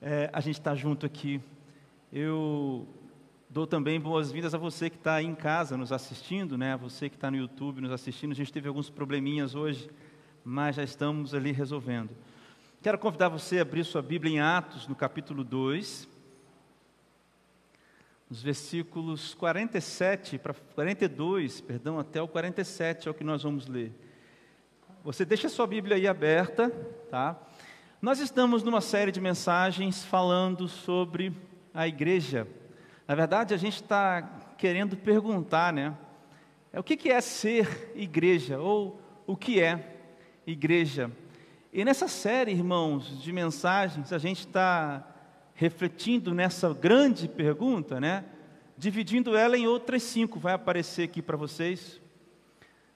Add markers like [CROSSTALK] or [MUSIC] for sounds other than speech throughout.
é, a gente estar tá junto aqui. Eu dou também boas-vindas a você que está aí em casa nos assistindo, né? A você que está no YouTube nos assistindo. A gente teve alguns probleminhas hoje, mas já estamos ali resolvendo. Quero convidar você a abrir sua Bíblia em Atos, no capítulo 2, nos versículos 47 para 42, perdão, até o 47 é o que nós vamos ler. Você deixa a sua Bíblia aí aberta, tá? Nós estamos numa série de mensagens falando sobre a igreja. Na verdade, a gente está querendo perguntar, né? É, o que é ser igreja? Ou o que é igreja? E nessa série, irmãos, de mensagens, a gente está refletindo nessa grande pergunta, né? Dividindo ela em outras cinco, vai aparecer aqui para vocês.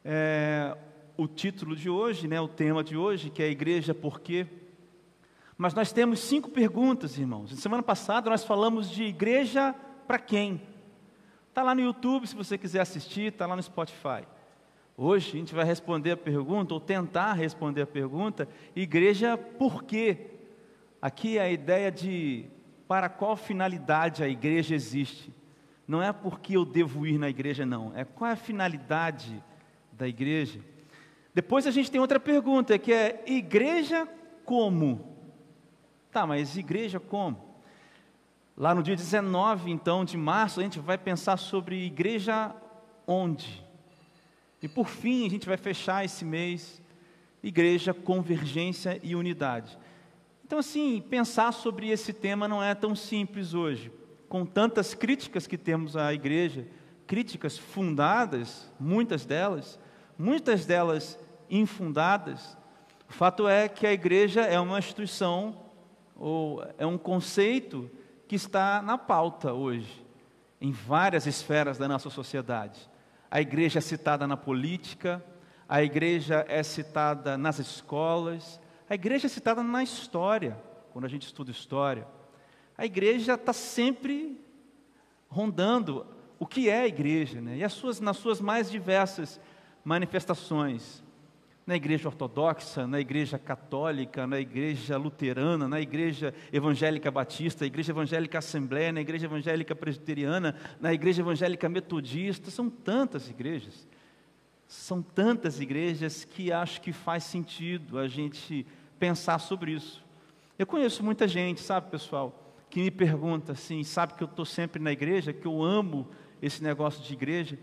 É, o título de hoje, né? O tema de hoje, que é a igreja por quê? Mas nós temos cinco perguntas, irmãos. Na semana passada nós falamos de igreja para quem? Está lá no YouTube, se você quiser assistir, está lá no Spotify. Hoje a gente vai responder a pergunta, ou tentar responder a pergunta, igreja por quê? Aqui é a ideia de para qual finalidade a igreja existe. Não é porque eu devo ir na igreja, não. É qual é a finalidade da igreja. Depois a gente tem outra pergunta, que é igreja como? Tá, mas igreja como? Lá no dia 19, então, de março, a gente vai pensar sobre igreja onde? E por fim, a gente vai fechar esse mês, igreja, convergência e unidade. Então, assim, pensar sobre esse tema não é tão simples hoje. Com tantas críticas que temos à igreja, críticas fundadas, muitas delas, muitas delas infundadas, o fato é que a igreja é uma instituição ou é um conceito que está na pauta hoje, em várias esferas da nossa sociedade. A igreja é citada na política, a igreja é citada nas escolas, a igreja é citada na história, quando a gente estuda história. A igreja está sempre rondando o que é a igreja, né? e as suas, nas suas mais diversas manifestações na igreja ortodoxa, na igreja católica, na igreja luterana, na igreja evangélica batista, na igreja evangélica assembleia, na igreja evangélica presbiteriana, na igreja evangélica metodista, são tantas igrejas. São tantas igrejas que acho que faz sentido a gente pensar sobre isso. Eu conheço muita gente, sabe, pessoal, que me pergunta assim, sabe que eu estou sempre na igreja, que eu amo esse negócio de igreja,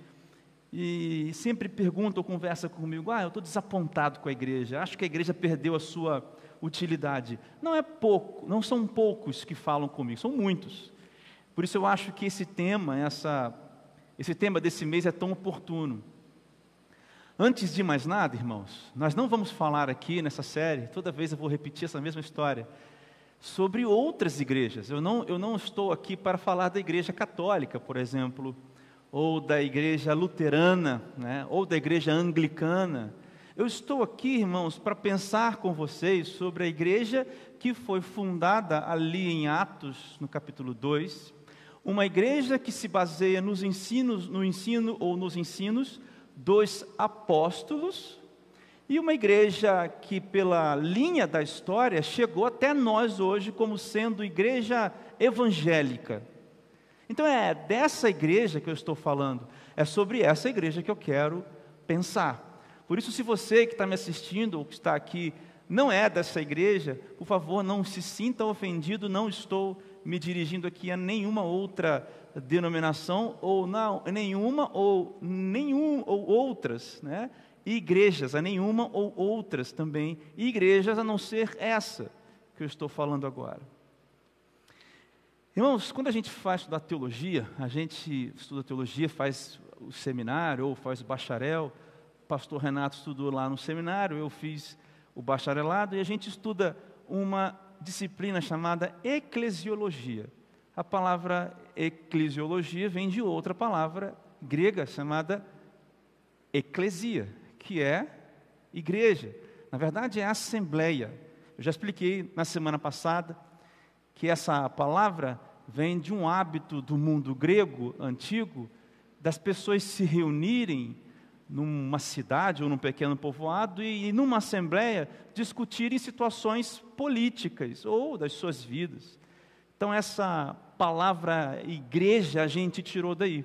e sempre pergunta ou conversa comigo: ah, eu estou desapontado com a igreja, acho que a igreja perdeu a sua utilidade. Não é pouco, não são poucos que falam comigo, são muitos. Por isso eu acho que esse tema, essa, esse tema desse mês é tão oportuno. Antes de mais nada, irmãos, nós não vamos falar aqui nessa série, toda vez eu vou repetir essa mesma história, sobre outras igrejas. Eu não, eu não estou aqui para falar da igreja católica, por exemplo ou da igreja luterana, né, ou da igreja anglicana. Eu estou aqui, irmãos, para pensar com vocês sobre a igreja que foi fundada ali em Atos, no capítulo 2, uma igreja que se baseia nos ensinos, no ensino ou nos ensinos dos apóstolos, e uma igreja que, pela linha da história, chegou até nós hoje como sendo igreja evangélica. Então é dessa igreja que eu estou falando, é sobre essa igreja que eu quero pensar. Por isso, se você que está me assistindo ou que está aqui não é dessa igreja, por favor, não se sinta ofendido, não estou me dirigindo aqui a nenhuma outra denominação ou não, nenhuma ou nenhum ou outras, né? Igrejas, a nenhuma ou outras também, igrejas a não ser essa que eu estou falando agora. Irmãos, quando a gente faz estudar teologia, a gente estuda teologia, faz o seminário ou faz o bacharel. O pastor Renato estudou lá no seminário, eu fiz o bacharelado e a gente estuda uma disciplina chamada eclesiologia. A palavra eclesiologia vem de outra palavra grega chamada eclesia, que é igreja. Na verdade, é assembleia. Eu já expliquei na semana passada que essa palavra vem de um hábito do mundo grego antigo, das pessoas se reunirem numa cidade ou num pequeno povoado e, e numa assembleia discutirem situações políticas ou das suas vidas. Então, essa palavra igreja a gente tirou daí.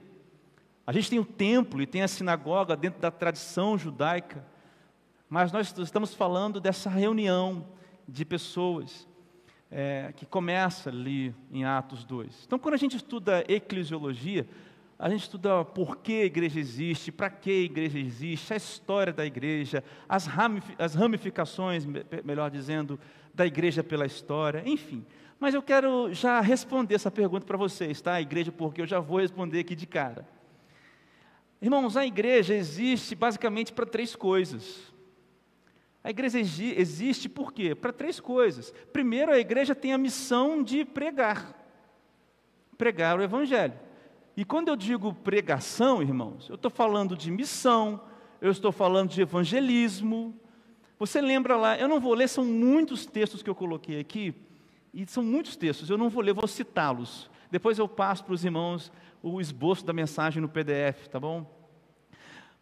A gente tem o templo e tem a sinagoga dentro da tradição judaica, mas nós estamos falando dessa reunião de pessoas é, que começa ali em Atos 2. Então, quando a gente estuda eclesiologia, a gente estuda por que a igreja existe, para que a igreja existe, a história da igreja, as, ramificações, melhor dizendo, da igreja pela história, enfim. Mas eu quero já responder essa pergunta para vocês, tá? A igreja, porque eu já vou responder aqui de cara. Irmãos, a igreja existe basicamente para três coisas. A igreja existe por quê? Para três coisas. Primeiro, a igreja tem a missão de pregar. Pregar o evangelho. E quando eu digo pregação, irmãos, eu estou falando de missão, eu estou falando de evangelismo. Você lembra lá, eu não vou ler, são muitos textos que eu coloquei aqui, e são muitos textos, eu não vou ler, vou citá-los. Depois eu passo para os irmãos o esboço da mensagem no PDF, tá bom?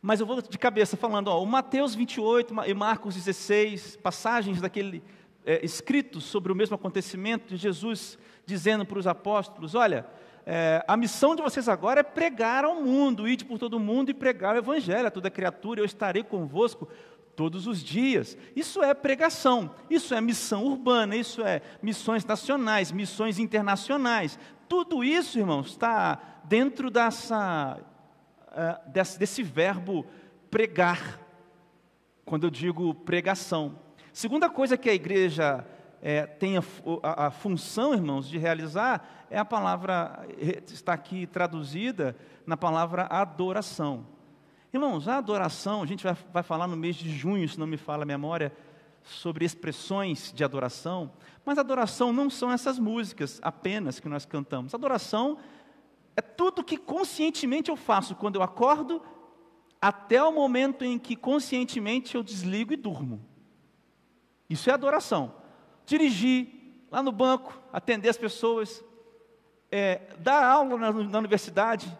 Mas eu vou de cabeça falando, ó, o Mateus 28 e Marcos 16, passagens daquele é, sobre o mesmo acontecimento de Jesus dizendo para os apóstolos: olha, é, a missão de vocês agora é pregar ao mundo, ir por todo mundo e pregar o evangelho a toda criatura, eu estarei convosco todos os dias. Isso é pregação, isso é missão urbana, isso é missões nacionais, missões internacionais. Tudo isso, irmãos, está dentro dessa, uh, desse, desse verbo pregar, quando eu digo pregação. Segunda coisa que a igreja é, tem a, a, a, função, irmãos, de realizar é a palavra, está aqui traduzida na palavra adoração. Irmãos, a adoração, a gente vai, vai falar no mês de junho, se não me fala a memória, sobre expressões de adoração, mas adoração não são essas músicas apenas que nós cantamos. Adoração é tudo que conscientemente eu faço quando eu acordo, até o momento em que conscientemente eu desligo e durmo. Isso é adoração. Dirigir lá no banco, atender as pessoas, é, dar aula na, na universidade,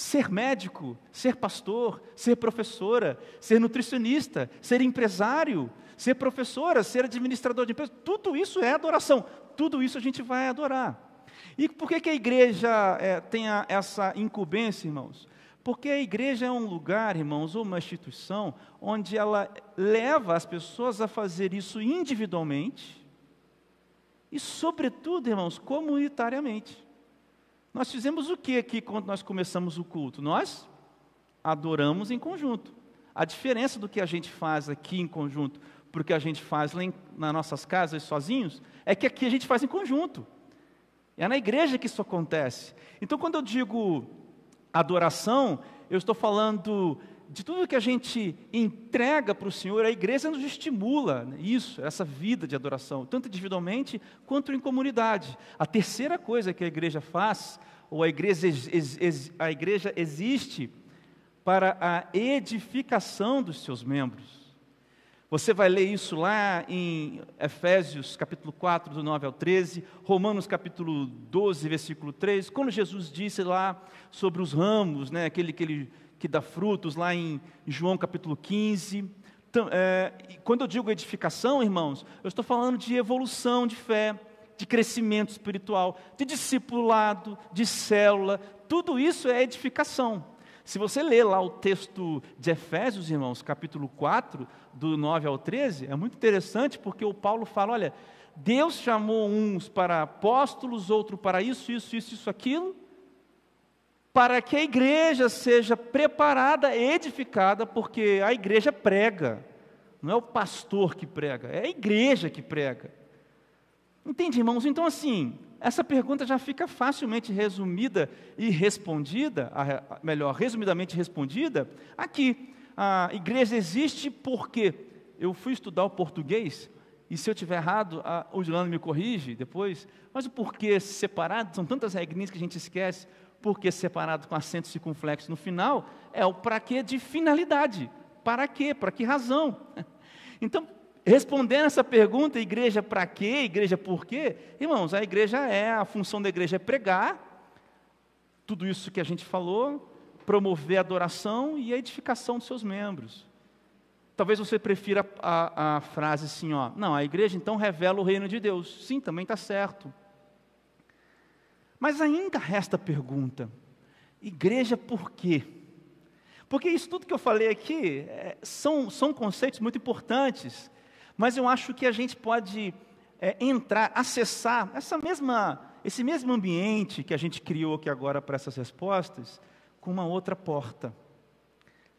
Ser médico, ser pastor, ser professora, ser nutricionista, ser empresário, ser professora, ser administrador de empresa, tudo isso é adoração, tudo isso a gente vai adorar. E por que, que a igreja é, tem a, essa incumbência, irmãos? Porque a igreja é um lugar, irmãos, ou uma instituição, onde ela leva as pessoas a fazer isso individualmente e, sobretudo, irmãos, comunitariamente. Nós fizemos o que aqui quando nós começamos o culto? Nós adoramos em conjunto. A diferença do que a gente faz aqui em conjunto para o que a gente faz lá em, nas nossas casas sozinhos é que aqui a gente faz em conjunto. É na igreja que isso acontece. Então, quando eu digo adoração, eu estou falando de tudo que a gente entrega para o Senhor, a igreja nos estimula né, isso, essa vida de adoração, tanto individualmente quanto em comunidade. A terceira coisa que a igreja faz, ou a igreja, a igreja existe para a edificação dos seus membros. Você vai ler isso lá em Efésios capítulo 4, do 9 ao 13, Romanos capítulo 12, versículo 3, quando Jesus disse lá sobre os ramos, né, aquele que dá frutos, lá em João capítulo 15. Então, é, quando eu digo edificação, irmãos, eu estou falando de evolução de fé, de crescimento espiritual, de discipulado, de célula, tudo isso é edificação. Se você ler lá o texto de Efésios, irmãos, capítulo 4, do 9 ao 13, é muito interessante porque o Paulo fala: olha, Deus chamou uns para apóstolos, outro para isso, isso, isso, isso, aquilo, para que a igreja seja preparada, edificada, porque a igreja prega, não é o pastor que prega, é a igreja que prega. Entende, irmãos? Então, assim, essa pergunta já fica facilmente resumida e respondida, melhor, resumidamente respondida, aqui. A igreja existe porque eu fui estudar o português, e se eu estiver errado, a, o Julano me corrige depois, mas o porquê separado, são tantas regrinhas que a gente esquece porque separado com acento circunflexo no final, é o para quê de finalidade. Para quê? Para que razão? [LAUGHS] Então, respondendo essa pergunta, igreja para quê? Igreja por quê? Irmãos, a igreja é, a função da igreja é pregar, tudo isso que a gente falou, promover a adoração e a edificação dos seus membros. Talvez você prefira a, a frase assim, ó, não, a igreja então revela o reino de Deus. Sim, também está certo. Mas ainda resta a pergunta: igreja por quê? Porque isso tudo que eu falei aqui é, são, são conceitos muito importantes, mas eu acho que a gente pode é, entrar, acessar essa mesma, esse mesmo ambiente que a gente criou aqui agora para essas respostas, com uma outra porta.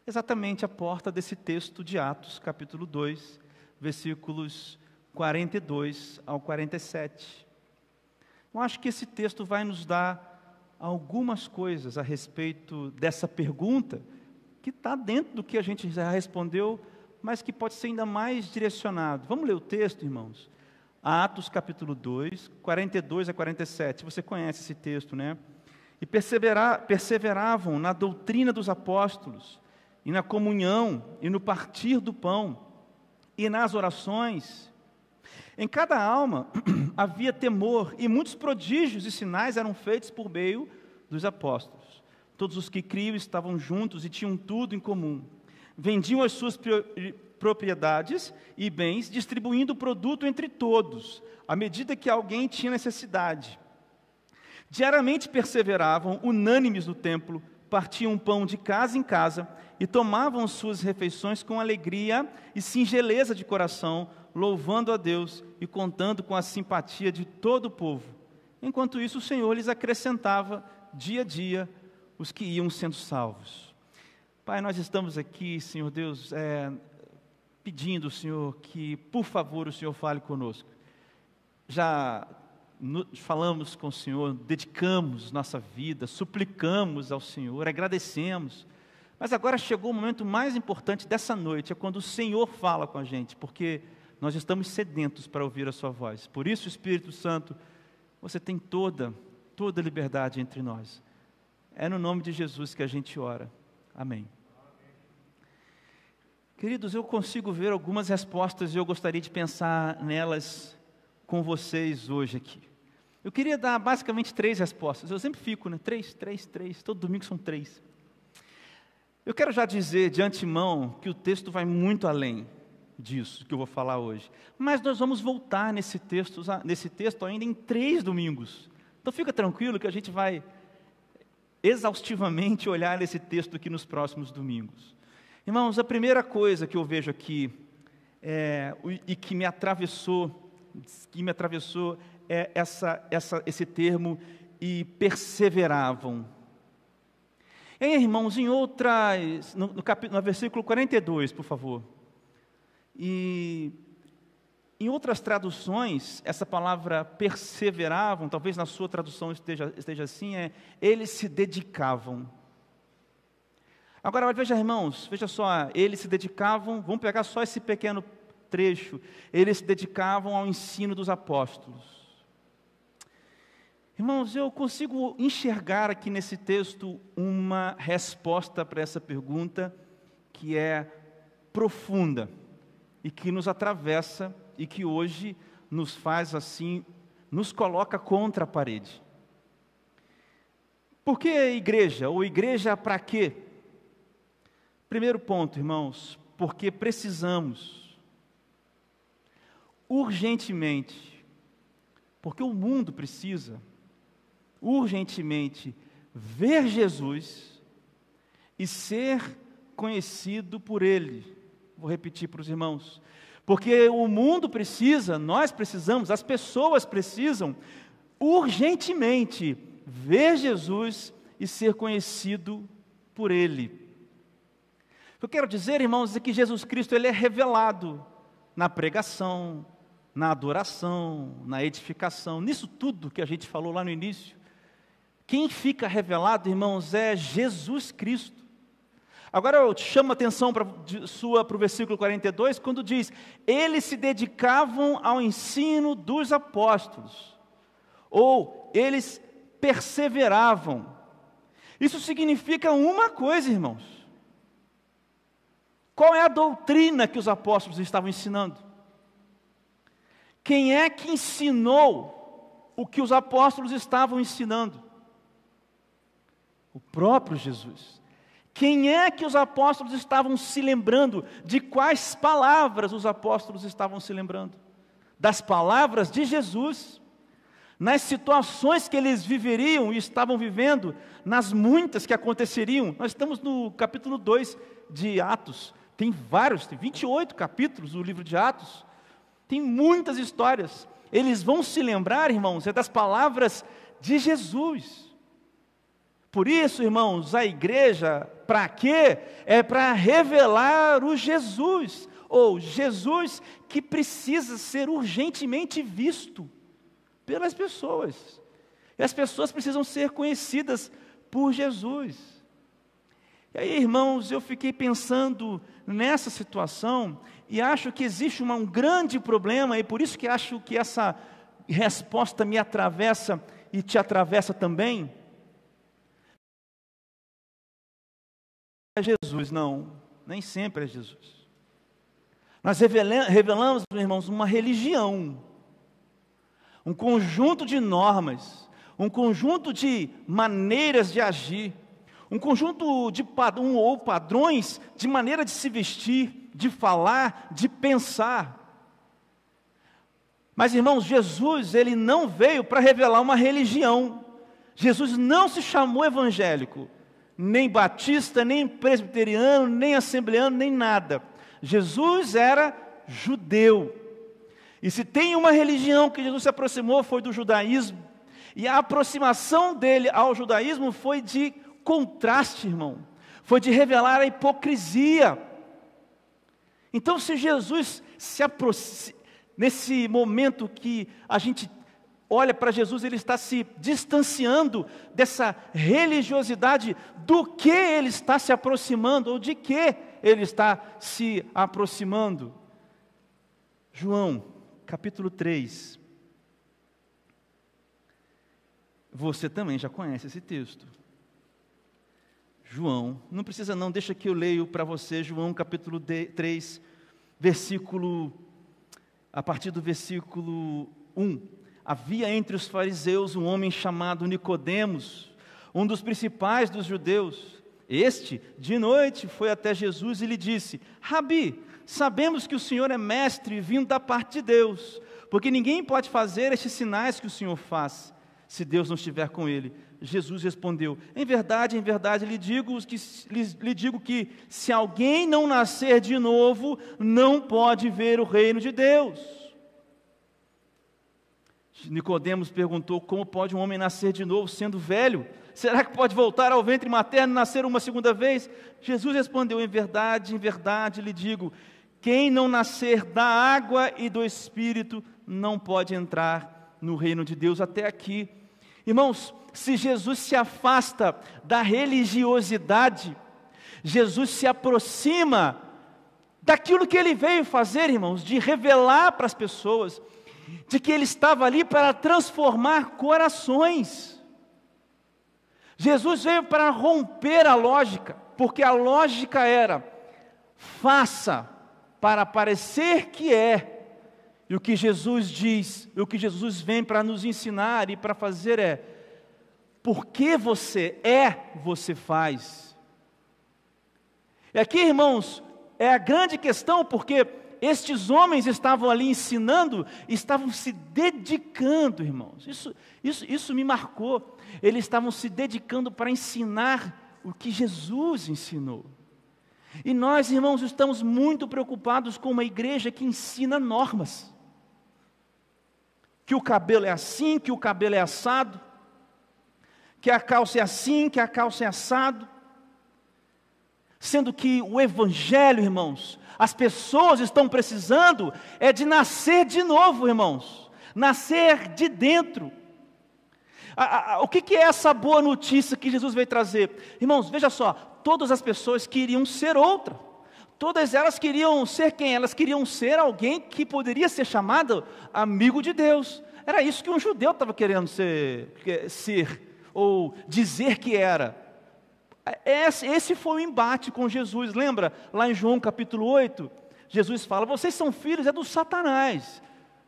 Exatamente a porta desse texto de Atos, capítulo 2, versículos 42 ao 47. Eu acho que esse texto vai nos dar algumas coisas a respeito dessa pergunta, que está dentro do que a gente já respondeu, mas que pode ser ainda mais direcionado. Vamos ler o texto, irmãos? Atos capítulo 2, 42 a 47. Você conhece esse texto, né? E persevera, perseveravam na doutrina dos apóstolos, e na comunhão, e no partir do pão, e nas orações. Em cada alma [CLEARS THROAT] havia temor, e muitos prodígios e sinais eram feitos por meio dos apóstolos. Todos os que criam estavam juntos e tinham tudo em comum. Vendiam as suas propriedades e bens, distribuindo o produto entre todos, à medida que alguém tinha necessidade. Diariamente perseveravam, unânimes no templo, partiam pão de casa em casa e tomavam suas refeições com alegria e singeleza de coração, louvando a Deus e contando com a simpatia de todo o povo. Enquanto isso, o Senhor lhes acrescentava dia a dia os que iam sendo salvos. Pai, nós estamos aqui, Senhor Deus, é, pedindo, Senhor, que por favor o Senhor fale conosco. Já falamos com o Senhor, dedicamos nossa vida, suplicamos ao Senhor, agradecemos. Mas agora chegou o momento mais importante dessa noite, é quando o Senhor fala com a gente, porque nós estamos sedentos para ouvir a Sua voz. Por isso, Espírito Santo, você tem toda, toda liberdade entre nós. É no nome de Jesus que a gente ora. Amém. Queridos, eu consigo ver algumas respostas e eu gostaria de pensar nelas com vocês hoje aqui. Eu queria dar basicamente três respostas. Eu sempre fico, né? Três, três, três. Todo domingo são três. Eu quero já dizer de antemão que o texto vai muito além disso que eu vou falar hoje. Mas nós vamos voltar nesse texto, nesse texto ainda em três domingos. Então fica tranquilo que a gente vai exaustivamente olhar esse texto aqui nos próximos domingos. Irmãos, a primeira coisa que eu vejo aqui é, e que me atravessou, que me atravessou é essa, essa, esse termo e perseveravam. E irmãos, em outras, no, no, capítulo, no versículo 42, por favor. E em outras traduções, essa palavra perseveravam, talvez na sua tradução esteja, esteja assim, é eles se dedicavam. Agora, veja, irmãos, veja só, eles se dedicavam, vamos pegar só esse pequeno trecho, eles se dedicavam ao ensino dos apóstolos. Irmãos, eu consigo enxergar aqui nesse texto uma resposta para essa pergunta que é profunda e que nos atravessa e que hoje nos faz assim, nos coloca contra a parede. Por que igreja? Ou igreja para quê? Primeiro ponto, irmãos, porque precisamos urgentemente, porque o mundo precisa urgentemente ver Jesus e ser conhecido por Ele. Vou repetir para os irmãos. Porque o mundo precisa, nós precisamos, as pessoas precisam urgentemente ver Jesus e ser conhecido por Ele. Eu quero dizer, irmãos, é que Jesus Cristo ele é revelado na pregação, na adoração, na edificação, nisso tudo que a gente falou lá no início. Quem fica revelado, irmãos, é Jesus Cristo. Agora eu chamo a atenção para, sua para o versículo 42, quando diz: Eles se dedicavam ao ensino dos apóstolos, ou eles perseveravam. Isso significa uma coisa, irmãos. Qual é a doutrina que os apóstolos estavam ensinando? Quem é que ensinou o que os apóstolos estavam ensinando? O próprio Jesus. Quem é que os apóstolos estavam se lembrando? De quais palavras os apóstolos estavam se lembrando? Das palavras de Jesus. nas situações que eles viveriam e estavam vivendo, nas muitas que aconteceriam. Nós estamos no capítulo 2 de Atos. Tem vários, tem 28 capítulos do livro de Atos. Tem muitas histórias. Eles vão se lembrar, irmãos, é das palavras de Jesus. Por isso, irmãos, a igreja, para quê? É para revelar o Jesus, ou Jesus que precisa ser urgentemente visto pelas pessoas. E as pessoas precisam ser conhecidas por Jesus. E aí, irmãos, eu fiquei pensando nessa situação e acho que existe uma, um grande problema, e por isso que acho que essa resposta me atravessa e te atravessa também. É Jesus, não, nem sempre é Jesus. Nós revelamos, meus irmãos, uma religião, um conjunto de normas, um conjunto de maneiras de agir, um conjunto de um, ou padrões de maneira de se vestir, de falar, de pensar. Mas irmãos, Jesus, ele não veio para revelar uma religião. Jesus não se chamou evangélico, nem batista, nem presbiteriano, nem assembleano, nem nada. Jesus era judeu. E se tem uma religião que Jesus se aproximou foi do judaísmo, e a aproximação dele ao judaísmo foi de contraste, irmão. Foi de revelar a hipocrisia. Então, se Jesus se aproxima, nesse momento que a gente olha para Jesus, ele está se distanciando dessa religiosidade, do que ele está se aproximando, ou de que ele está se aproximando. João, capítulo 3. Você também já conhece esse texto. João, não precisa não, deixa que eu leio para você, João capítulo 3, versículo, a partir do versículo 1. Havia entre os fariseus um homem chamado Nicodemos, um dos principais dos judeus. Este, de noite, foi até Jesus e lhe disse: Rabi, sabemos que o Senhor é mestre vindo da parte de Deus, porque ninguém pode fazer estes sinais que o Senhor faz, se Deus não estiver com ele. Jesus respondeu: Em verdade, em verdade, lhe digo que, lhe, lhe digo que se alguém não nascer de novo, não pode ver o reino de Deus. Nicodemos perguntou: Como pode um homem nascer de novo sendo velho? Será que pode voltar ao ventre materno e nascer uma segunda vez? Jesus respondeu: Em verdade, em verdade lhe digo: quem não nascer da água e do espírito não pode entrar no reino de Deus. Até aqui, irmãos, se Jesus se afasta da religiosidade, Jesus se aproxima daquilo que ele veio fazer, irmãos, de revelar para as pessoas de que ele estava ali para transformar corações. Jesus veio para romper a lógica, porque a lógica era: faça para parecer que é. E o que Jesus diz, e o que Jesus vem para nos ensinar e para fazer é: porque você é, você faz. E aqui, irmãos, é a grande questão, porque estes homens estavam ali ensinando, estavam se dedicando, irmãos. Isso, isso, isso me marcou. Eles estavam se dedicando para ensinar o que Jesus ensinou. E nós, irmãos, estamos muito preocupados com uma igreja que ensina normas. Que o cabelo é assim, que o cabelo é assado que a calça é assim, que a calça é assado. Sendo que o Evangelho, irmãos, as pessoas estão precisando é de nascer de novo, irmãos, nascer de dentro. A, a, o que, que é essa boa notícia que Jesus veio trazer? Irmãos, veja só, todas as pessoas queriam ser outra, todas elas queriam ser quem? Elas queriam ser alguém que poderia ser chamado amigo de Deus. Era isso que um judeu estava querendo ser. ser ou dizer que era. Esse foi o embate com Jesus. Lembra lá em João capítulo 8? Jesus fala: Vocês são filhos é do Satanás,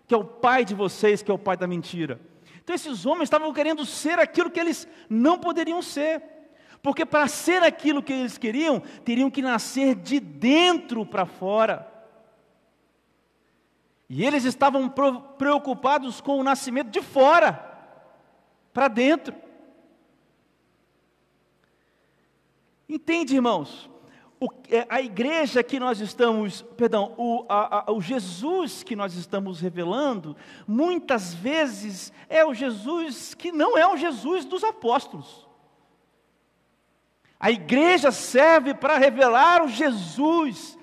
que é o pai de vocês, que é o pai da mentira. Então esses homens estavam querendo ser aquilo que eles não poderiam ser. Porque para ser aquilo que eles queriam, teriam que nascer de dentro para fora. E eles estavam preocupados com o nascimento de fora. para dentro. Entende, irmãos? O, é, a igreja que nós estamos, perdão, o, a, a, o Jesus que nós estamos revelando, muitas vezes é o Jesus que não é o Jesus dos apóstolos. A igreja serve para revelar o Jesus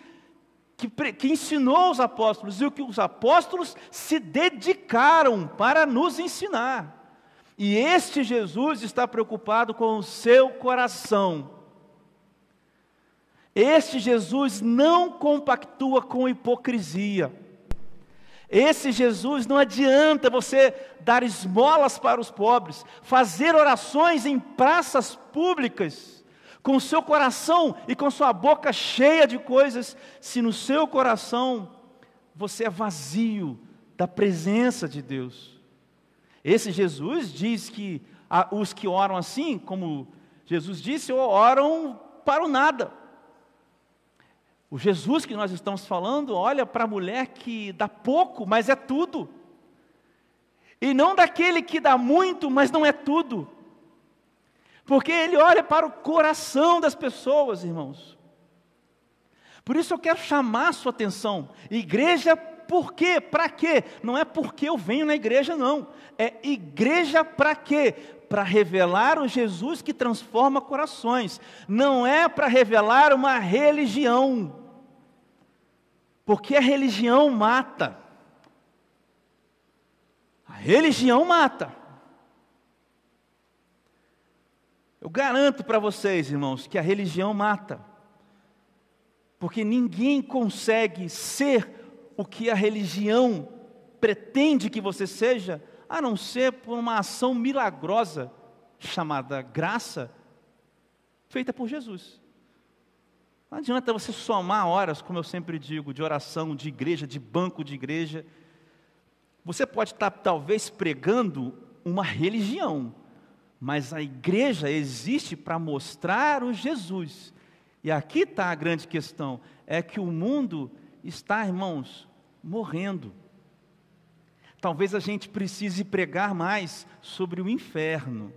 que, que ensinou os apóstolos e o que os apóstolos se dedicaram para nos ensinar. E este Jesus está preocupado com o seu coração. Este Jesus não compactua com hipocrisia. Esse Jesus não adianta você dar esmolas para os pobres, fazer orações em praças públicas, com o seu coração e com sua boca cheia de coisas, se no seu coração você é vazio da presença de Deus. Esse Jesus diz que os que oram assim, como Jesus disse, oram para o nada. O Jesus que nós estamos falando olha para a mulher que dá pouco, mas é tudo. E não daquele que dá muito, mas não é tudo. Porque ele olha para o coração das pessoas, irmãos. Por isso eu quero chamar a sua atenção. Igreja, por quê? Para quê? Não é porque eu venho na igreja, não. É igreja para quê? Para revelar o Jesus que transforma corações. Não é para revelar uma religião. Porque a religião mata. A religião mata. Eu garanto para vocês, irmãos, que a religião mata. Porque ninguém consegue ser o que a religião pretende que você seja, a não ser por uma ação milagrosa chamada graça, feita por Jesus. Não adianta você somar horas, como eu sempre digo, de oração, de igreja, de banco de igreja. Você pode estar talvez pregando uma religião, mas a igreja existe para mostrar o Jesus. E aqui está a grande questão: é que o mundo está, irmãos, morrendo. Talvez a gente precise pregar mais sobre o inferno,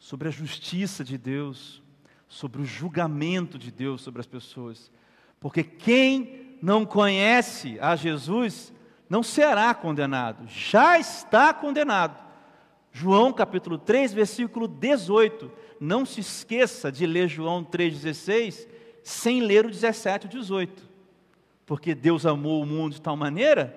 sobre a justiça de Deus, sobre o julgamento de Deus sobre as pessoas. Porque quem não conhece a Jesus não será condenado, já está condenado. João capítulo 3, versículo 18. Não se esqueça de ler João 3,16 sem ler o 17 e o 18. Porque Deus amou o mundo de tal maneira,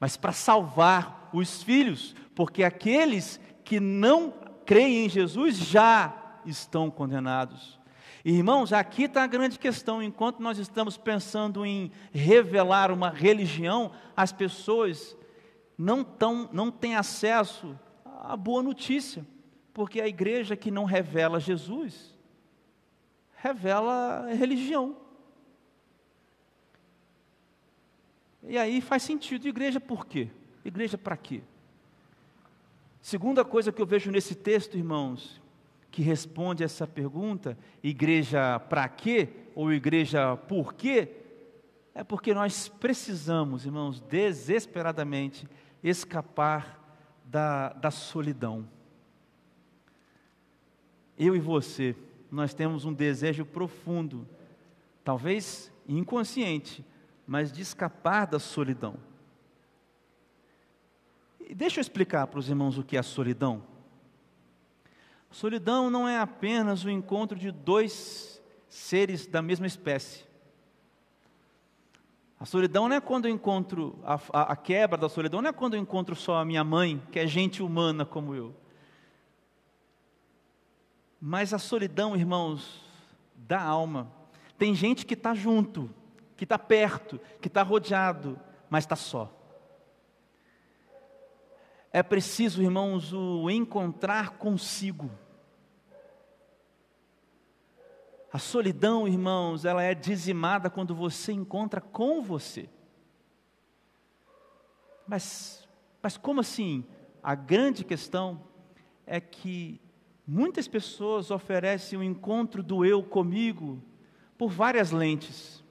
mas para salvar os filhos, porque aqueles que não creem em Jesus já estão condenados. Irmãos, aqui está a grande questão. Enquanto nós estamos pensando em revelar uma religião, as pessoas não, tão, não têm acesso à boa notícia, porque a igreja que não revela Jesus, revela religião. E aí faz sentido. Igreja por quê? Igreja para quê? Segunda coisa que eu vejo nesse texto, irmãos, que responde essa pergunta, igreja para quê ou igreja por quê, é porque nós precisamos, irmãos, desesperadamente escapar da, da solidão. Eu e você, nós temos um desejo profundo, talvez inconsciente, mas de escapar da solidão. E deixa eu explicar para os irmãos o que é a solidão. Solidão não é apenas o encontro de dois seres da mesma espécie. A solidão não é quando eu encontro, a, a, a, quebra da solidão não é quando eu encontro só a minha mãe, que é gente humana como eu. Mas a solidão, irmãos, da alma. Tem gente que está junto, que está perto, que está rodeado, mas está só. É preciso, irmãos, o encontrar consigo. A solidão, irmãos, ela é dizimada quando você encontra com você. Mas, mas como assim? A grande questão é que muitas pessoas oferecem o encontro do eu comigo por várias lentes.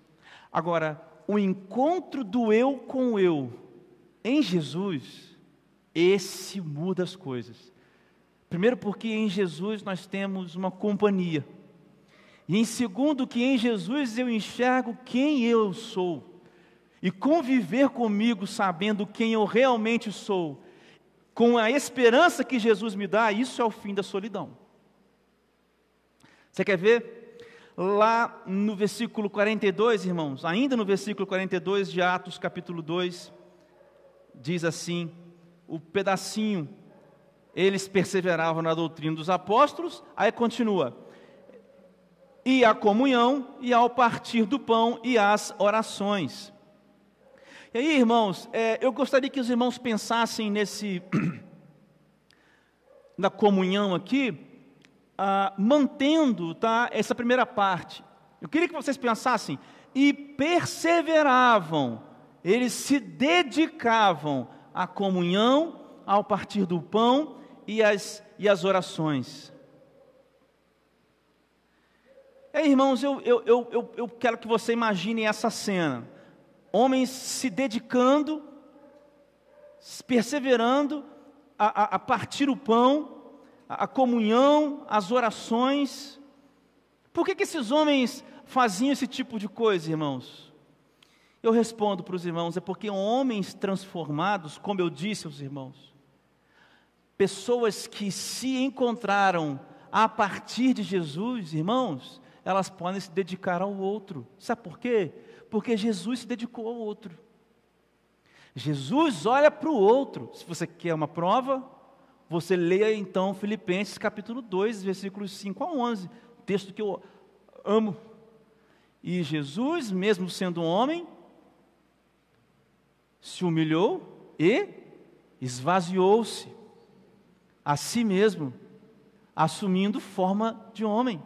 Agora, o encontro do eu com o eu em Jesus Esse muda as coisas. Primeiro, porque em Jesus nós temos uma companhia. E em segundo, que em Jesus eu enxergo quem eu sou. E conviver comigo sabendo quem eu realmente sou, com a esperança que Jesus me dá, isso é o fim da solidão. Você quer ver? Lá no versículo 42, irmãos, ainda no versículo 42 de Atos, capítulo 2, diz assim: o pedacinho, eles perseveravam na doutrina dos apóstolos, aí continua: e a comunhão, e ao partir do pão, e as orações. E aí, irmãos, é, eu gostaria que os irmãos pensassem nesse, [CLEARS THROAT] na comunhão aqui, ah, mantendo tá, essa primeira parte. Eu queria que vocês pensassem, e perseveravam, eles se dedicavam à comunhão, ao partir do pão e as, e as orações. É, irmãos, eu, eu, eu, eu quero que você imagine essa cena: homens se dedicando, perseverando a, a, a partir o pão a comunhão, as orações. Por que, que esses homens faziam esse tipo de coisa, irmãos? Eu respondo para os irmãos: é porque homens transformados, como eu disse aos irmãos, pessoas que se encontraram a partir de Jesus, irmãos, elas podem se dedicar ao outro. Sabe por quê? Porque Jesus se dedicou ao outro. Jesus olha para o outro. Se você quer uma prova, você leia então Filipenses capítulo 2, versículos 5 a 11, texto que eu amo. E Jesus, mesmo sendo homem, se humilhou e esvaziou-se a si mesmo, assumindo forma de homem.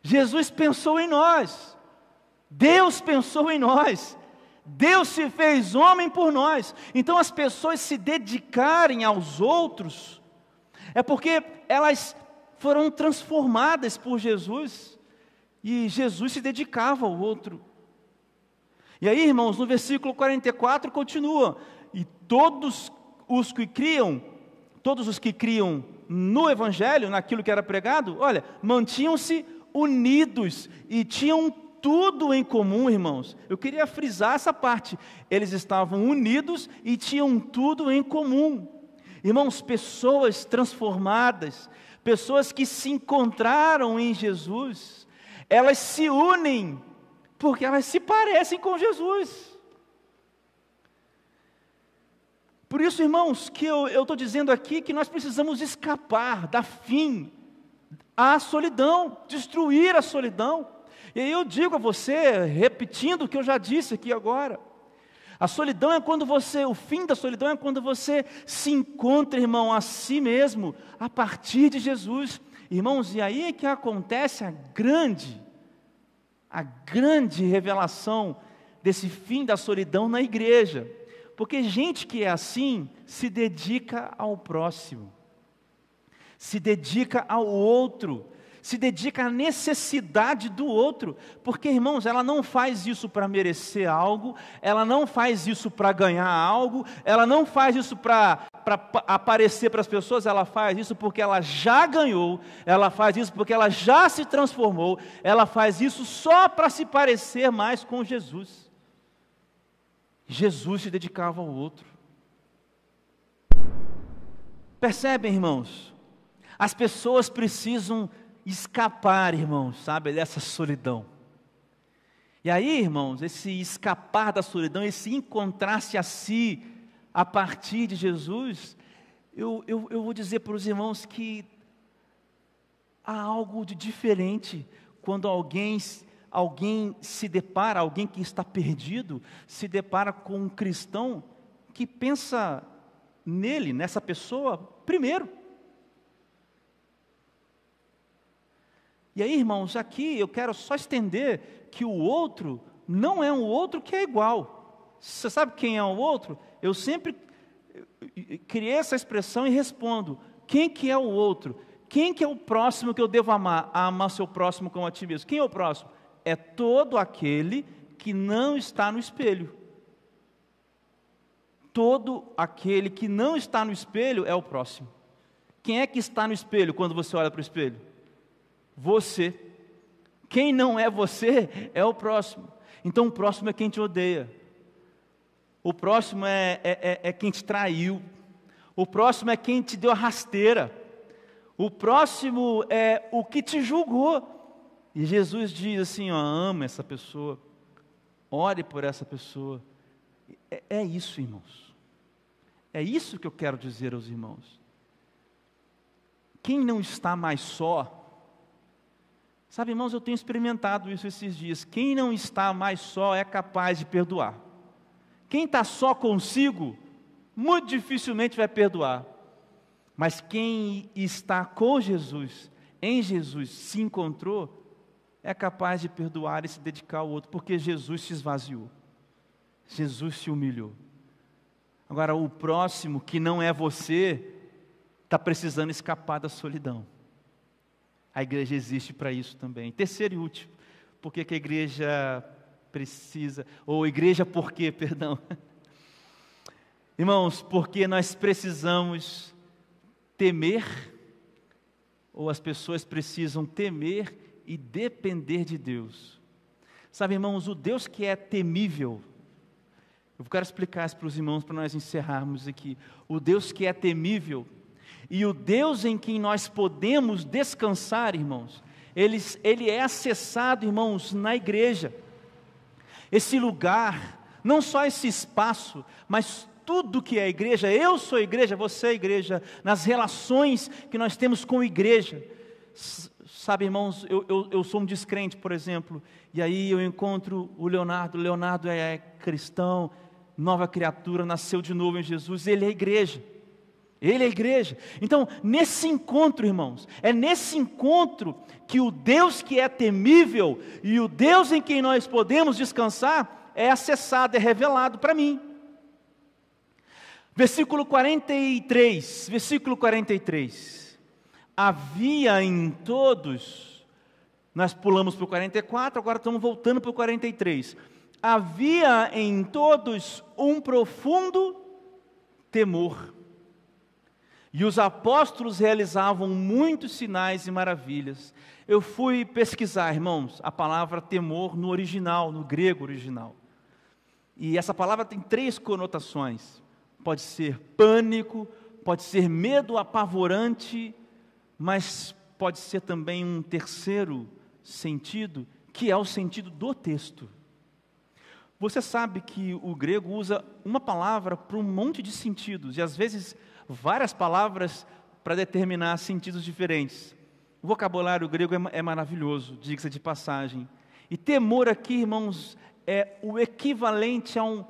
Jesus pensou em nós, Deus pensou em nós, Deus se fez homem por nós. Então as pessoas se dedicarem aos outros é porque elas foram transformadas por Jesus e Jesus se dedicava ao outro. E aí, irmãos, no versículo 44 continua: "E todos os que criam, todos os que criam no evangelho, naquilo que era pregado, olha, mantinham-se unidos e tinham tudo em comum, irmãos. Eu queria frisar essa parte. Eles estavam unidos e tinham tudo em comum. Irmãos, pessoas transformadas, pessoas que se encontraram em Jesus, elas se unem porque elas se parecem com Jesus. Por isso, irmãos, que eu estou dizendo aqui que nós precisamos escapar da fim à solidão, destruir a solidão. E aí eu digo a você, repetindo o que eu já disse aqui agora, a solidão é quando você, o fim da solidão é quando você se encontra, irmão, a si mesmo, a partir de Jesus. Irmãos, e aí é que acontece a grande, a grande revelação desse fim da solidão na igreja. Porque gente que é assim se dedica ao próximo, se dedica ao outro, se dedica à necessidade do outro, porque irmãos, ela não faz isso para merecer algo, ela não faz isso para ganhar algo, ela não faz isso para aparecer para as pessoas, ela faz isso porque ela já ganhou, ela faz isso porque ela já se transformou, ela faz isso só para se parecer mais com Jesus. Jesus se dedicava ao outro. Percebem, irmãos? As pessoas precisam escapar, irmãos, sabe, dessa solidão. E aí, irmãos, esse escapar da solidão, esse encontrar-se a si a partir de Jesus, eu, eu, eu vou dizer para os irmãos que há algo de diferente quando alguém, alguém se depara, alguém que está perdido, se depara com um cristão que pensa nele, nessa pessoa, primeiro. E aí, irmãos, aqui eu quero só estender que o outro não é um outro que é igual. Você sabe quem é o outro? Eu sempre criei essa expressão e respondo: quem que é o outro? Quem que é o próximo que eu devo amar? Amar seu próximo como a ti mesmo. Quem é o próximo? É todo aquele que não está no espelho. todo aquele que não está no espelho é o próximo. Quem é que está no espelho quando você olha para o espelho? Você. Quem não é você é o próximo. Então o próximo é quem te odeia. O próximo é, é, é, é quem te traiu. O próximo é quem te deu a rasteira. O próximo é o que te julgou. E Jesus diz assim: ó, ama essa pessoa, ore por essa pessoa. É, é isso, irmãos. É isso que eu quero dizer aos irmãos. Quem não está mais só, sabe, irmãos, eu tenho experimentado isso esses dias. Quem não está mais só é capaz de perdoar. Quem está só consigo, muito dificilmente vai perdoar. Mas quem está com Jesus, em Jesus, se encontrou, é capaz de perdoar e se dedicar ao outro, porque Jesus se esvaziou. Jesus se humilhou. Agora, o próximo, que não é você, está precisando escapar da solidão. A igreja existe para isso também. Terceiro e último, por que a igreja precisa, ou igreja por quê, [LAUGHS] perdão? Irmãos, porque nós precisamos temer, ou as pessoas precisam temer e depender de Deus. Sabe, irmãos, o Deus que é temível, eu quero explicar isso para os irmãos para nós encerrarmos aqui. O Deus que é temível e o Deus em quem nós podemos descansar, irmãos, ele, ele é acessado, irmãos, na igreja. Esse lugar, não só esse espaço, mas tudo que é igreja, eu sou igreja, você é igreja, nas relações que nós temos com igreja. Sabe, irmãos, eu, eu, eu sou um descrente, por exemplo, e aí eu encontro o Leonardo, Leonardo é cristão, nova criatura, nasceu de novo em Jesus, ele é igreja. Ele é a igreja. Então, nesse encontro, irmãos, é nesse encontro que o Deus que é temível e o Deus em quem nós podemos descansar é acessado, é revelado para mim. Versículo 43, versículo 43. Havia em todos, nós pulamos para o 44, agora estamos voltando para o 43 havia em todos um profundo temor. E os apóstolos realizavam muitos sinais e maravilhas. Eu fui pesquisar, irmãos, a palavra temor no original, no grego original. E essa palavra tem três conotações: pode ser pânico, pode ser medo apavorante, mas pode ser também um terceiro sentido, que é o sentido do texto. Você sabe que o grego usa uma palavra para um monte de sentidos, e às vezes várias palavras para determinar sentidos diferentes. O vocabulário grego é, é maravilhoso, diga-se de passagem. E temor aqui, irmãos, é o equivalente a um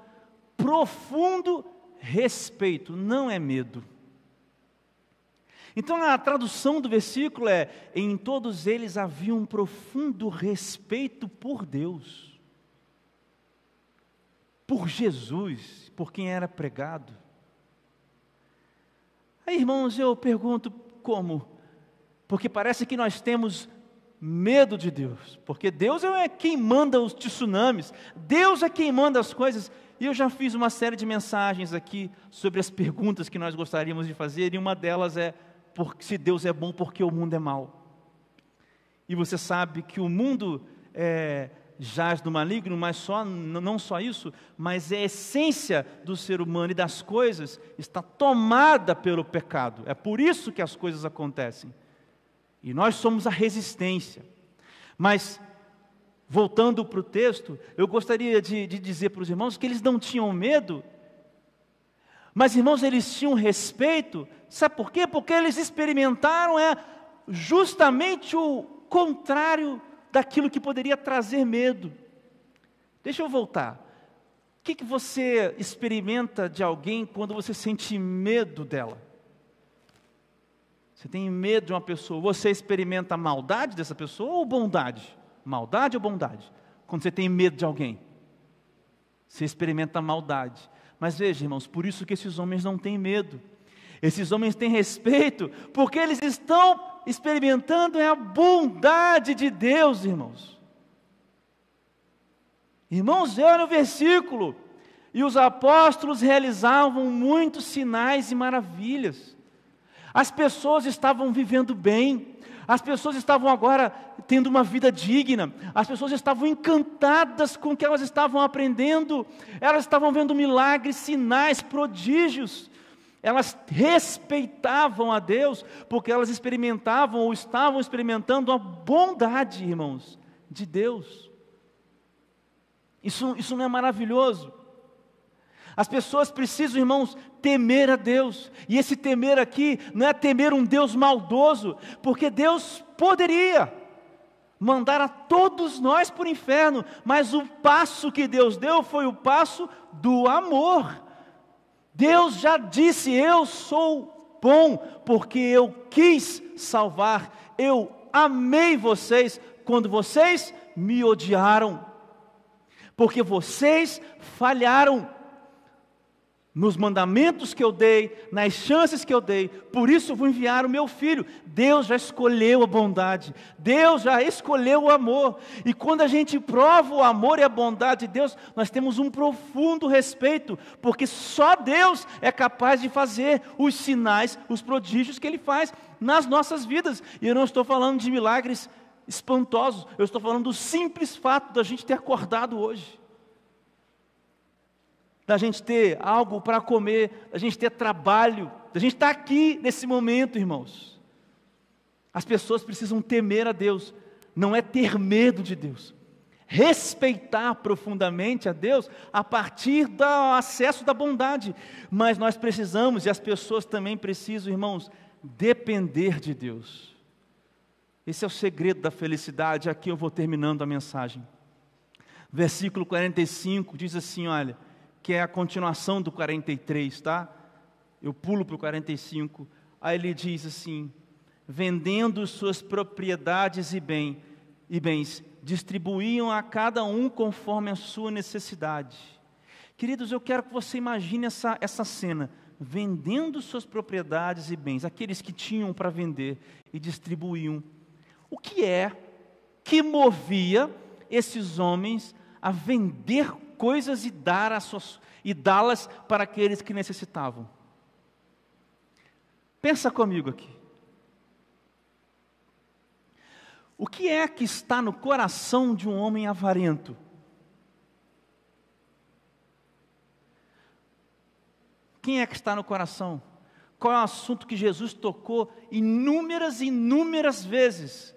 profundo respeito, não é medo. Então a tradução do versículo é: em todos eles havia um profundo respeito por Deus por Jesus, por quem era pregado. Aí, irmãos, eu pergunto como? Porque parece que nós temos medo de Deus, porque Deus é quem manda os tsunamis, Deus é quem manda as coisas. E eu já fiz uma série de mensagens aqui sobre as perguntas que nós gostaríamos de fazer, e uma delas é: por, se Deus é bom, porque o mundo é mau? E você sabe que o mundo é, jaz do maligno, mas só, não só isso, mas é a essência do ser humano e das coisas está tomada pelo pecado. É por isso que as coisas acontecem. E nós somos a resistência. Mas, voltando para o texto, eu gostaria de, de dizer para os irmãos que eles não tinham medo, mas, irmãos, eles tinham respeito. Sabe por quê? Porque eles experimentaram é, justamente o contrário daquilo que poderia trazer medo. Deixa eu voltar. O que, que você experimenta de alguém quando você sente medo dela? Você tem medo de uma pessoa, você experimenta a maldade dessa pessoa ou bondade? Maldade ou bondade? Quando você tem medo de alguém, você experimenta a maldade. Mas veja, irmãos, por isso que esses homens não têm medo. Esses homens têm respeito, porque eles estão experimentando é a bondade de Deus, irmãos. Irmãos, olha o versículo. E os apóstolos realizavam muitos sinais e maravilhas. As pessoas estavam vivendo bem, as pessoas estavam agora tendo uma vida digna, as pessoas estavam encantadas com o que elas estavam aprendendo, elas estavam vendo milagres, sinais, prodígios. Elas respeitavam a Deus, porque elas experimentavam ou estavam experimentando a bondade, irmãos, de Deus. Isso, isso não é maravilhoso? As pessoas precisam, irmãos, temer a Deus. E esse temer aqui não é temer um Deus maldoso, porque Deus poderia mandar a todos nós para o inferno, mas o passo que Deus deu foi o passo do amor. Deus já disse: Eu sou bom, porque eu quis salvar, eu amei vocês quando vocês me odiaram, porque vocês falharam nos mandamentos que eu dei, nas chances que eu dei, por isso vou enviar o meu filho. Deus já escolheu a bondade, Deus já escolheu o amor, e quando a gente prova o amor e a bondade de Deus, nós temos um profundo respeito, porque só Deus é capaz de fazer os sinais, os prodígios que Ele faz nas nossas vidas, e eu não estou falando de milagres espantosos, eu estou falando do simples fato da gente ter acordado hoje da gente ter algo para comer, da gente ter trabalho, da gente estar tá aqui nesse momento, irmãos. As pessoas precisam temer a Deus, não é ter medo de Deus. Respeitar profundamente a Deus a partir do acesso da bondade, mas nós precisamos, e as pessoas também precisam, irmãos, depender de Deus. Esse é o segredo da felicidade. Aqui eu vou terminando a mensagem. Versículo 45 diz assim: Olha, que é a continuação do 43, tá? Eu pulo para o 45. Aí ele diz assim: vendendo suas propriedades e, bem, e bens, distribuíam a cada um conforme a sua necessidade. Queridos, eu quero que você imagine essa, essa cena. Vendendo suas propriedades e bens, aqueles que tinham para vender e distribuíam. O que é que movia esses homens a vender coisas e dá-las para aqueles que necessitavam. Pensa comigo aqui. O que é que está no coração de um homem avarento? Quem é que está no coração? Qual é o assunto que Jesus tocou inúmeras e inúmeras vezes?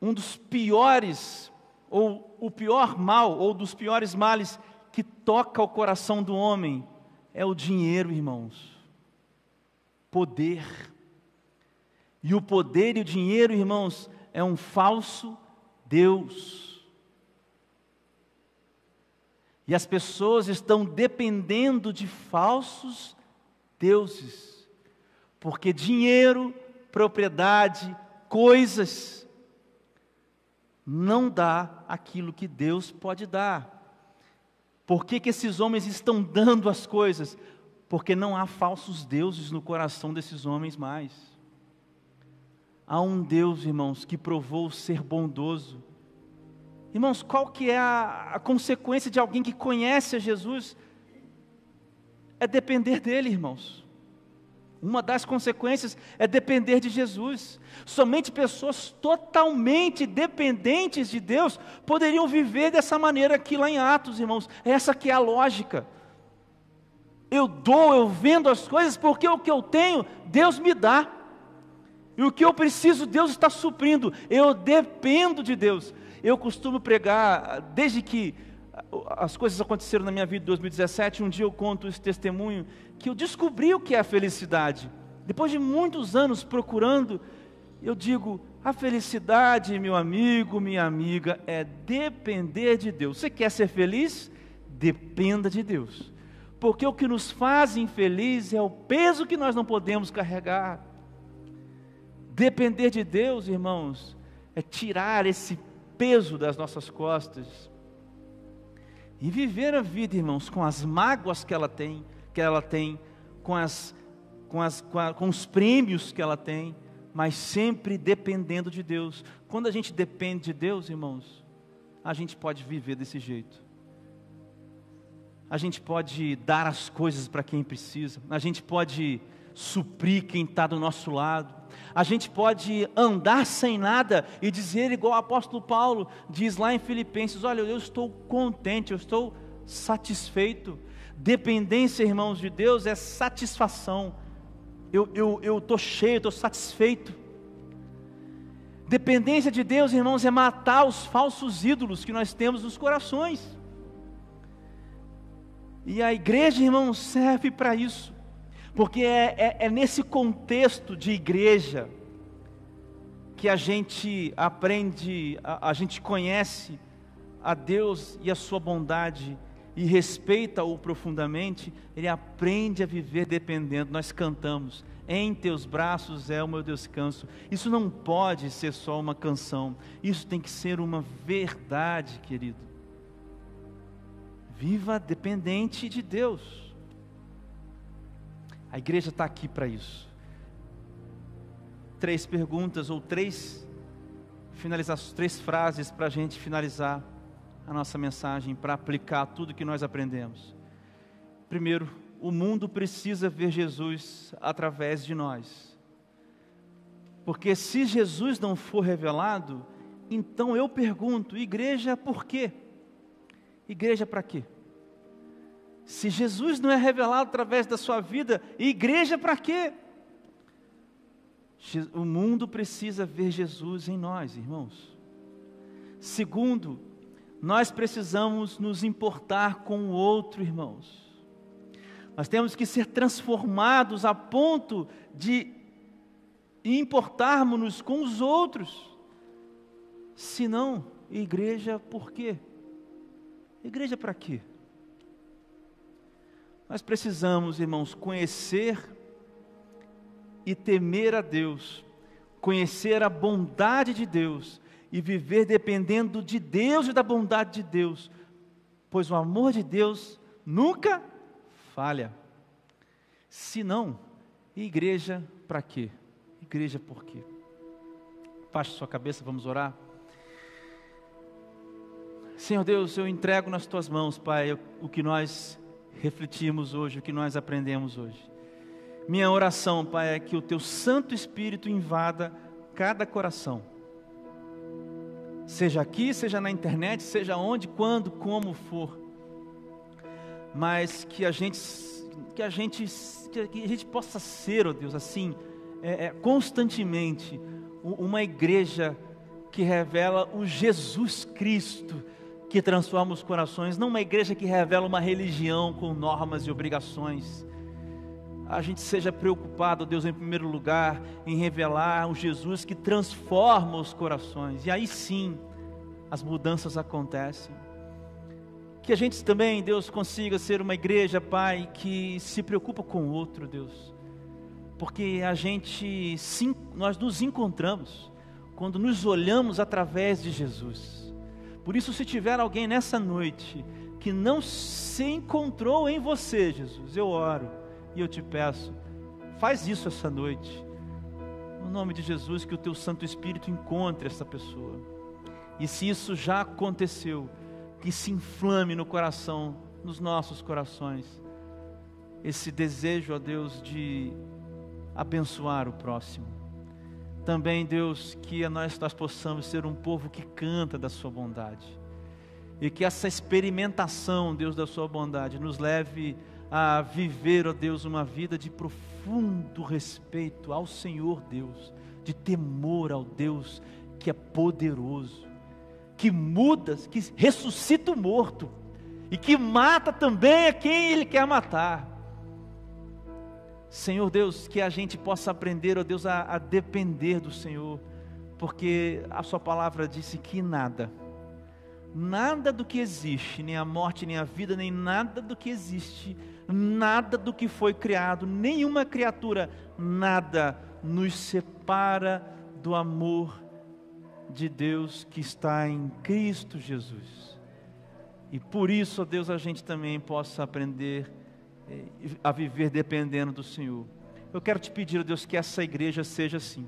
Um dos piores ou o pior mal, ou dos piores males que toca o coração do homem, é o dinheiro, irmãos. Poder. E o poder e o dinheiro, irmãos, é um falso Deus. E as pessoas estão dependendo de falsos deuses, porque dinheiro, propriedade, coisas, não dá aquilo que Deus pode dar. Por que, que esses homens estão dando as coisas? Porque não há falsos deuses no coração desses homens mais. Há um Deus, irmãos, que provou ser bondoso. Irmãos, qual que é a, a consequência de alguém que conhece a Jesus? É depender dele, irmãos. Uma das consequências é depender de Jesus. Somente pessoas totalmente dependentes de Deus poderiam viver dessa maneira aqui lá em Atos, irmãos. Essa que é a lógica. Eu dou, eu vendo as coisas porque o que eu tenho, Deus me dá. E o que eu preciso, Deus está suprindo. Eu dependo de Deus. Eu costumo pregar, desde que as coisas aconteceram na minha vida em 2017, um dia eu conto esse testemunho, que eu descobri o que é a felicidade. Depois de muitos anos procurando, eu digo: a felicidade, meu amigo, minha amiga, é depender de Deus. Você quer ser feliz? Dependa de Deus. Porque o que nos faz infeliz é o peso que nós não podemos carregar. Depender de Deus, irmãos, é tirar esse peso das nossas costas e viver a vida, irmãos, com as mágoas que ela tem, que ela tem, com, as, com, as, com, a, com os prêmios que ela tem, mas sempre dependendo de Deus. Quando a gente depende de Deus, irmãos, a gente pode viver desse jeito. a gente pode dar as coisas para quem precisa, a gente pode suprir quem está do nosso lado, a gente pode andar sem nada e dizer, igual o apóstolo Paulo diz lá em Filipenses: Olha, eu estou contente, eu estou satisfeito. Dependência, irmãos de Deus, é satisfação. Eu estou eu, eu cheio, estou satisfeito. Dependência de Deus, irmãos, é matar os falsos ídolos que nós temos nos corações. E a igreja, irmãos, serve para isso, porque é, é, é, nesse contexto de igreja que a gente aprende, a, a gente conhece a Deus e a Sua bondade e respeita-o profundamente, ele aprende a viver dependendo. Nós cantamos, em teus braços é o meu descanso. Isso não pode ser só uma canção, isso tem que ser uma verdade, querido. Viva dependente de Deus. A igreja está aqui para isso. Três perguntas ou três finalizações, três frases para a gente finalizar a nossa mensagem, para aplicar tudo que nós aprendemos. Primeiro, o mundo precisa ver Jesus através de nós. Porque se Jesus não for revelado, então eu pergunto, igreja por quê? Igreja para quê? Se Jesus não é revelado através da sua vida, igreja para quê? O mundo precisa ver Jesus em nós, irmãos. Segundo, nós precisamos nos importar com o outro, irmãos. Nós temos que ser transformados a ponto de importarmos-nos com os outros. Se não, igreja por quê? Igreja para quê? Nós precisamos, irmãos, conhecer e temer a Deus, conhecer a bondade de Deus e viver dependendo de Deus e da bondade de Deus, pois o amor de Deus nunca falha. Se não, igreja para quê? Igreja por quê? Baixe sua cabeça, vamos orar. Senhor Deus, eu entrego nas tuas mãos, Pai, o que nós refletimos hoje, o que nós aprendemos hoje. Minha oração, Pai, é que o teu Santo Espírito invada cada coração. Seja aqui, seja na internet, seja onde, quando, como for mas que a gente que a gente que a gente possa ser, ó oh Deus, assim, é, é, constantemente uma igreja que revela o Jesus Cristo que transforma os corações, não uma igreja que revela uma religião com normas e obrigações. A gente seja preocupado, Deus, em primeiro lugar, em revelar o Jesus que transforma os corações, e aí sim as mudanças acontecem. Que a gente também, Deus, consiga ser uma igreja, Pai, que se preocupa com o outro, Deus. Porque a gente, sim, nós nos encontramos quando nos olhamos através de Jesus. Por isso, se tiver alguém nessa noite que não se encontrou em você, Jesus, eu oro e eu te peço, faz isso essa noite. No nome de Jesus, que o teu Santo Espírito encontre essa pessoa. E se isso já aconteceu, que se inflame no coração, nos nossos corações, esse desejo, ó Deus, de abençoar o próximo. Também, Deus, que nós, nós possamos ser um povo que canta da Sua bondade. E que essa experimentação, Deus, da Sua bondade, nos leve a viver, ó Deus, uma vida de profundo respeito ao Senhor Deus, de temor ao Deus que é poderoso que muda, que ressuscita o morto e que mata também a quem Ele quer matar. Senhor Deus, que a gente possa aprender, ó oh Deus, a, a depender do Senhor, porque a Sua palavra disse que nada, nada do que existe, nem a morte, nem a vida, nem nada do que existe, nada do que foi criado, nenhuma criatura, nada nos separa do amor de Deus que está em Cristo Jesus. E por isso, ó Deus, a gente também possa aprender a viver dependendo do Senhor. Eu quero te pedir, Deus, que essa igreja seja assim.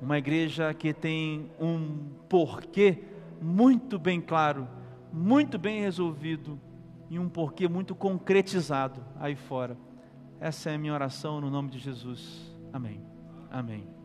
Uma igreja que tem um porquê muito bem claro, muito bem resolvido, e um porquê muito concretizado aí fora. Essa é a minha oração no nome de Jesus. Amém. Amém.